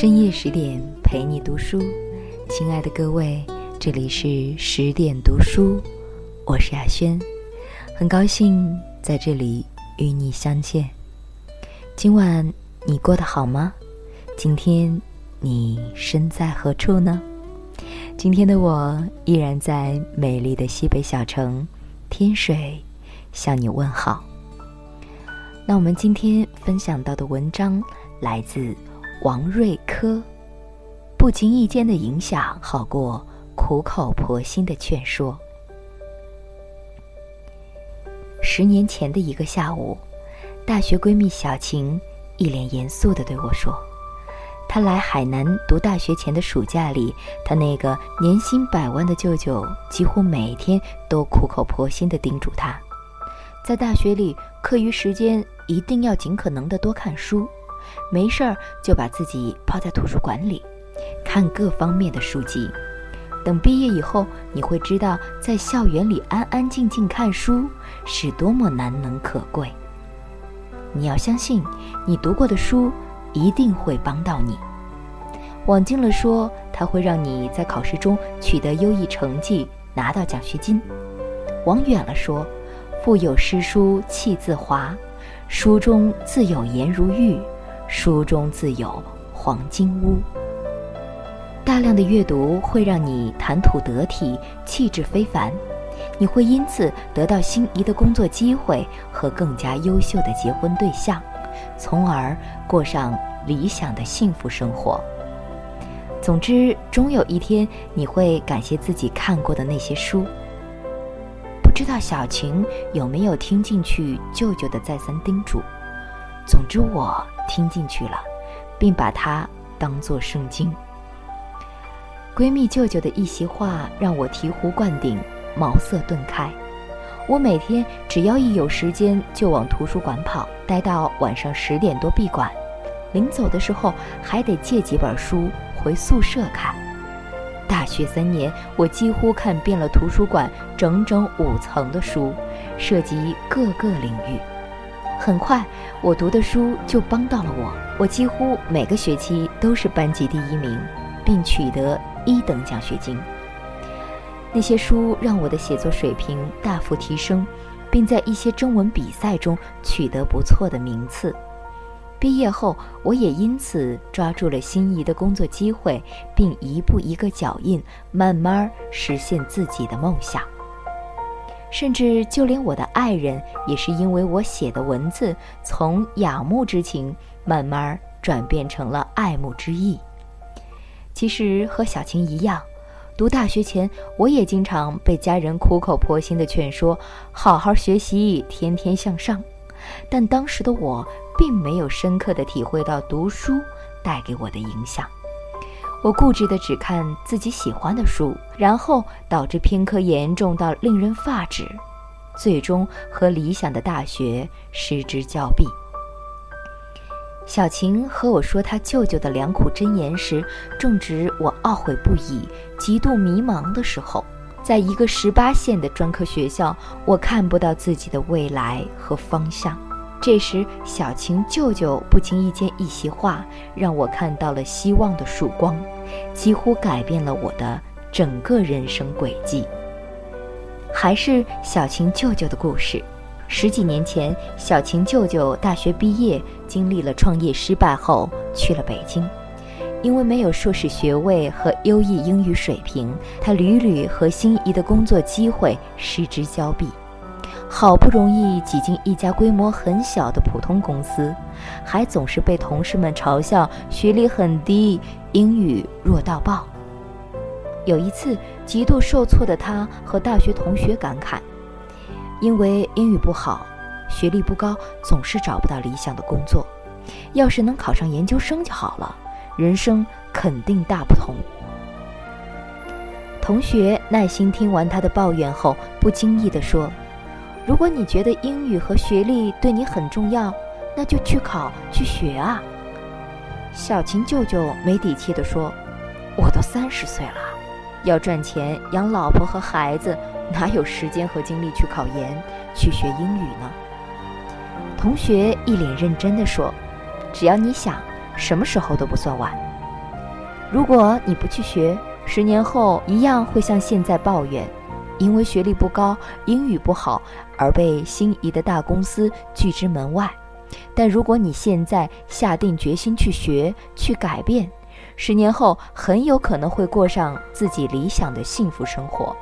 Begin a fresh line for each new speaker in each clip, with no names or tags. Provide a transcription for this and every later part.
深夜十点陪你读书，亲爱的各位，这里是十点读书，我是雅轩，很高兴在这里与你相见。今晚你过得好吗？今天你身在何处呢？今天的我依然在美丽的西北小城天水向你问好。那我们今天分享到的文章来自王瑞科。不经意间的影响，好过苦口婆心的劝说。十年前的一个下午，大学闺蜜小晴一脸严肃的对我说：“她来海南读大学前的暑假里，她那个年薪百万的舅舅几乎每天都苦口婆心的叮嘱她，在大学里课余时间一定要尽可能的多看书，没事儿就把自己泡在图书馆里，看各方面的书籍。等毕业以后，你会知道，在校园里安安静静看书是多么难能可贵。你要相信，你读过的书一定会帮到你。往近了说，它会让你在考试中取得优异成绩，拿到奖学金；往远了说，腹有诗书气自华，书中自有颜如玉，书中自有黄金屋。大量的阅读会让你谈吐得体、气质非凡，你会因此得到心仪的工作机会和更加优秀的结婚对象，从而过上理想的幸福生活。总之，终有一天你会感谢自己看过的那些书。不知道小晴有没有听进去舅舅的再三叮嘱？总之，我听进去了，并把它当作圣经。闺蜜舅舅的一席话让我醍醐灌顶，茅塞顿开。我每天只要一有时间就往图书馆跑，待到晚上十点多闭馆。临走的时候还得借几本书回宿舍看。大学三年，我几乎看遍了图书馆整整五层的书，涉及各个领域。很快，我读的书就帮到了我。我几乎每个学期都是班级第一名，并取得。一等奖学金。那些书让我的写作水平大幅提升，并在一些中文比赛中取得不错的名次。毕业后，我也因此抓住了心仪的工作机会，并一步一个脚印，慢慢实现自己的梦想。甚至就连我的爱人，也是因为我写的文字，从仰慕之情慢慢转变成了爱慕之意。其实和小晴一样，读大学前，我也经常被家人苦口婆心的劝说，好好学习，天天向上。但当时的我并没有深刻的体会到读书带给我的影响，我固执的只看自己喜欢的书，然后导致偏科严重到令人发指，最终和理想的大学失之交臂。小晴和我说她舅舅的良苦箴言时，正值我懊悔不已、极度迷茫的时候。在一个十八线的专科学校，我看不到自己的未来和方向。这时，小晴舅舅不经意间一席话，让我看到了希望的曙光，几乎改变了我的整个人生轨迹。还是小晴舅舅的故事。十几年前，小晴舅舅大学毕业，经历了创业失败后去了北京。因为没有硕士学位和优异英语水平，他屡屡和心仪的工作机会失之交臂。好不容易挤进一家规模很小的普通公司，还总是被同事们嘲笑学历很低，英语弱到爆。有一次，极度受挫的他和大学同学感慨。因为英语不好，学历不高，总是找不到理想的工作。要是能考上研究生就好了，人生肯定大不同。同学耐心听完他的抱怨后，不经意地说：“如果你觉得英语和学历对你很重要，那就去考去学啊。”小琴舅舅没底气地说：“我都三十岁了，要赚钱养老婆和孩子。”哪有时间和精力去考研、去学英语呢？同学一脸认真地说：“只要你想，什么时候都不算晚。”如果你不去学，十年后一样会像现在抱怨，因为学历不高、英语不好而被心仪的大公司拒之门外。但如果你现在下定决心去学、去改变，十年后很有可能会过上自己理想的幸福生活。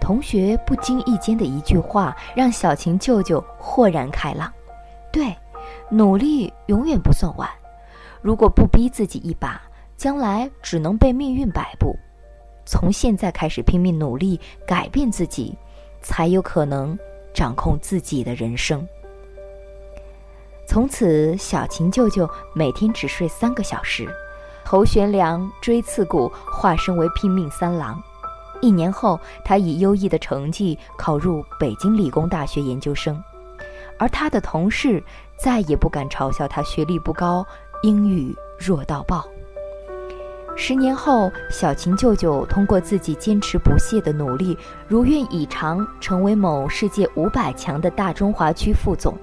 同学不经意间的一句话，让小晴舅舅豁然开朗。对，努力永远不算晚。如果不逼自己一把，将来只能被命运摆布。从现在开始拼命努力，改变自己，才有可能掌控自己的人生。从此，小琴舅舅每天只睡三个小时，头悬梁，锥刺股，化身为拼命三郎。一年后，他以优异的成绩考入北京理工大学研究生，而他的同事再也不敢嘲笑他学历不高，英语弱到爆。十年后，小琴舅舅通过自己坚持不懈的努力，如愿以偿成为某世界五百强的大中华区副总，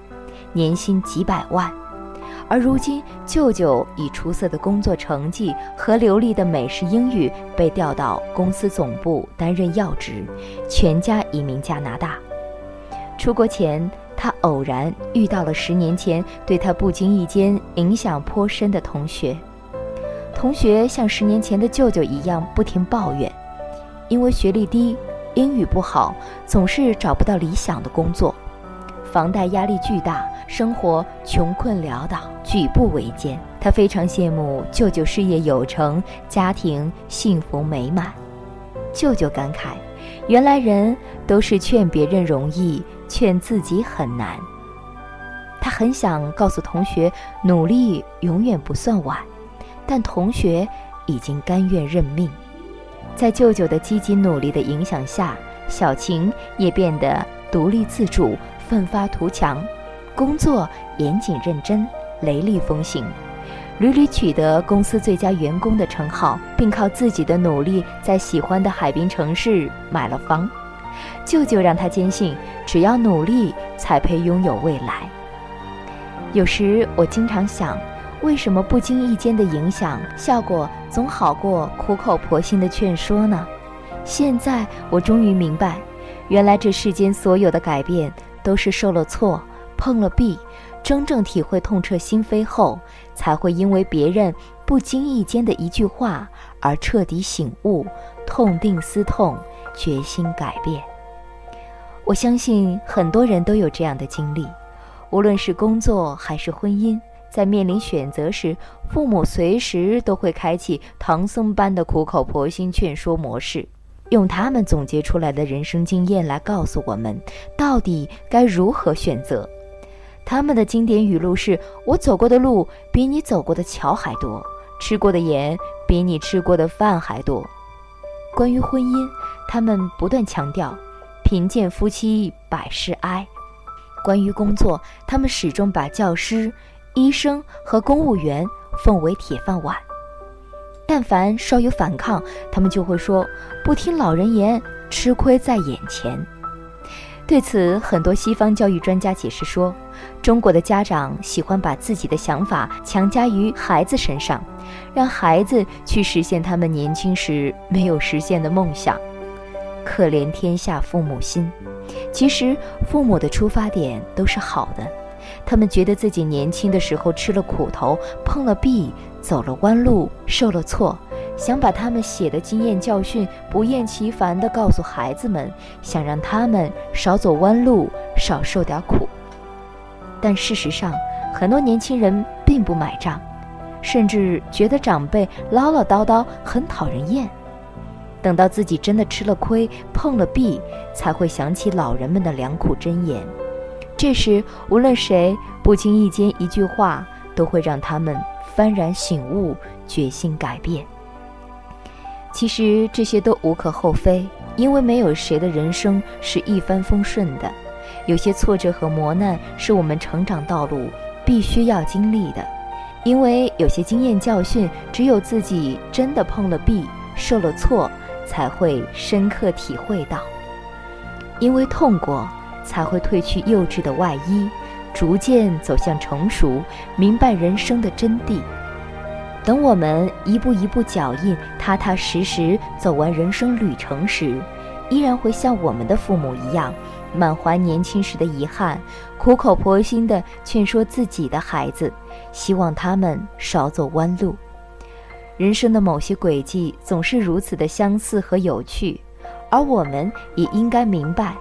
年薪几百万。而如今，舅舅以出色的工作成绩和流利的美式英语被调到公司总部担任要职，全家移民加拿大。出国前，他偶然遇到了十年前对他不经意间影响颇深的同学。同学像十年前的舅舅一样不停抱怨，因为学历低、英语不好，总是找不到理想的工作，房贷压力巨大，生活穷困潦倒，举步维艰。他非常羡慕舅舅事业有成，家庭幸福美满。舅舅感慨：原来人都是劝别人容易，劝自己很难。他很想告诉同学，努力永远不算晚。但同学已经甘愿认命，在舅舅的积极努力的影响下，小晴也变得独立自主、奋发图强，工作严谨认真、雷厉风行，屡屡取得公司最佳员工的称号，并靠自己的努力在喜欢的海滨城市买了房。舅舅让他坚信，只要努力，才配拥有未来。有时我经常想。为什么不经意间的影响效果总好过苦口婆心的劝说呢？现在我终于明白，原来这世间所有的改变都是受了挫、碰了壁，真正体会痛彻心扉后，才会因为别人不经意间的一句话而彻底醒悟，痛定思痛，决心改变。我相信很多人都有这样的经历，无论是工作还是婚姻。在面临选择时，父母随时都会开启唐僧般的苦口婆心劝说模式，用他们总结出来的人生经验来告诉我们，到底该如何选择。他们的经典语录是：“我走过的路比你走过的桥还多，吃过的盐比你吃过的饭还多。”关于婚姻，他们不断强调：“贫贱夫妻百事哀。”关于工作，他们始终把教师。医生和公务员奉为铁饭碗，但凡稍有反抗，他们就会说：“不听老人言，吃亏在眼前。”对此，很多西方教育专家解释说，中国的家长喜欢把自己的想法强加于孩子身上，让孩子去实现他们年轻时没有实现的梦想。可怜天下父母心，其实父母的出发点都是好的。他们觉得自己年轻的时候吃了苦头，碰了壁，走了弯路，受了挫，想把他们写的经验教训不厌其烦地告诉孩子们，想让他们少走弯路，少受点苦。但事实上，很多年轻人并不买账，甚至觉得长辈唠唠叨叨很讨人厌。等到自己真的吃了亏，碰了壁，才会想起老人们的良苦箴言。这时，无论谁不经意间一句话，都会让他们幡然醒悟，决心改变。其实这些都无可厚非，因为没有谁的人生是一帆风顺的，有些挫折和磨难是我们成长道路必须要经历的。因为有些经验教训，只有自己真的碰了壁、受了挫，才会深刻体会到。因为痛过。才会褪去幼稚的外衣，逐渐走向成熟，明白人生的真谛。等我们一步一步脚印，踏踏实实走完人生旅程时，依然会像我们的父母一样，满怀年轻时的遗憾，苦口婆心地劝说自己的孩子，希望他们少走弯路。人生的某些轨迹总是如此的相似和有趣，而我们也应该明白，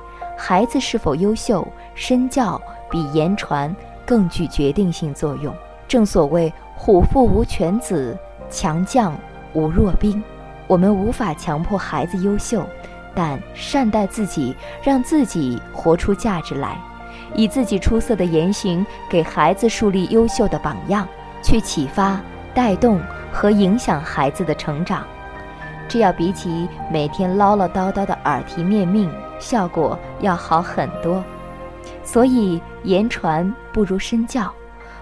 孩子是否优秀，身教比言传更具决定性作用。正所谓“虎父无犬子，强将无弱兵”。我们无法强迫孩子优秀，但善待自己，让自己活出价值来，以自己出色的言行给孩子树立优秀的榜样，去启发、带动和影响孩子的成长。这要比起每天唠唠叨叨的耳提面命，效果要好很多。所以，言传不如身教。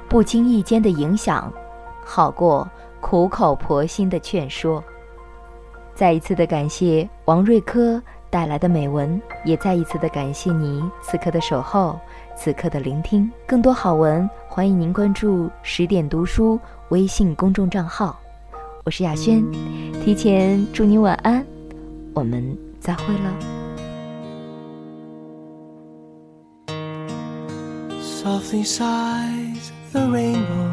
不经意间的影响，好过苦口婆心的劝说。再一次的感谢王瑞科带来的美文，也再一次的感谢你此刻的守候，此刻的聆听。更多好文，欢迎您关注十点读书微信公众账号。我是雅轩，提前祝你晚安，我们再会了。
Softly sighs the rainbow.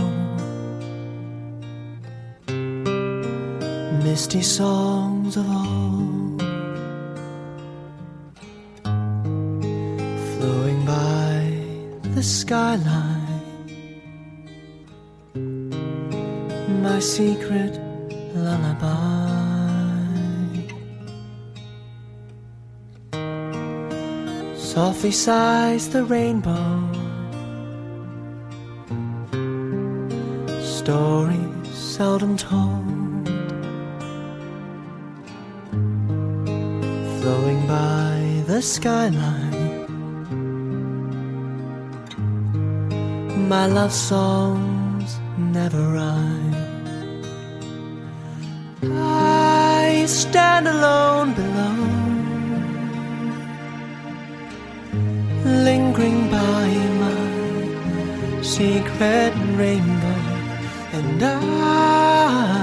Misty songs of old flowing by the skyline. My secret lullaby. Softly sighs the rainbow. stories seldom told, flowing by the skyline. My love songs never rhyme. Stand alone below, lingering by my secret rainbow and I,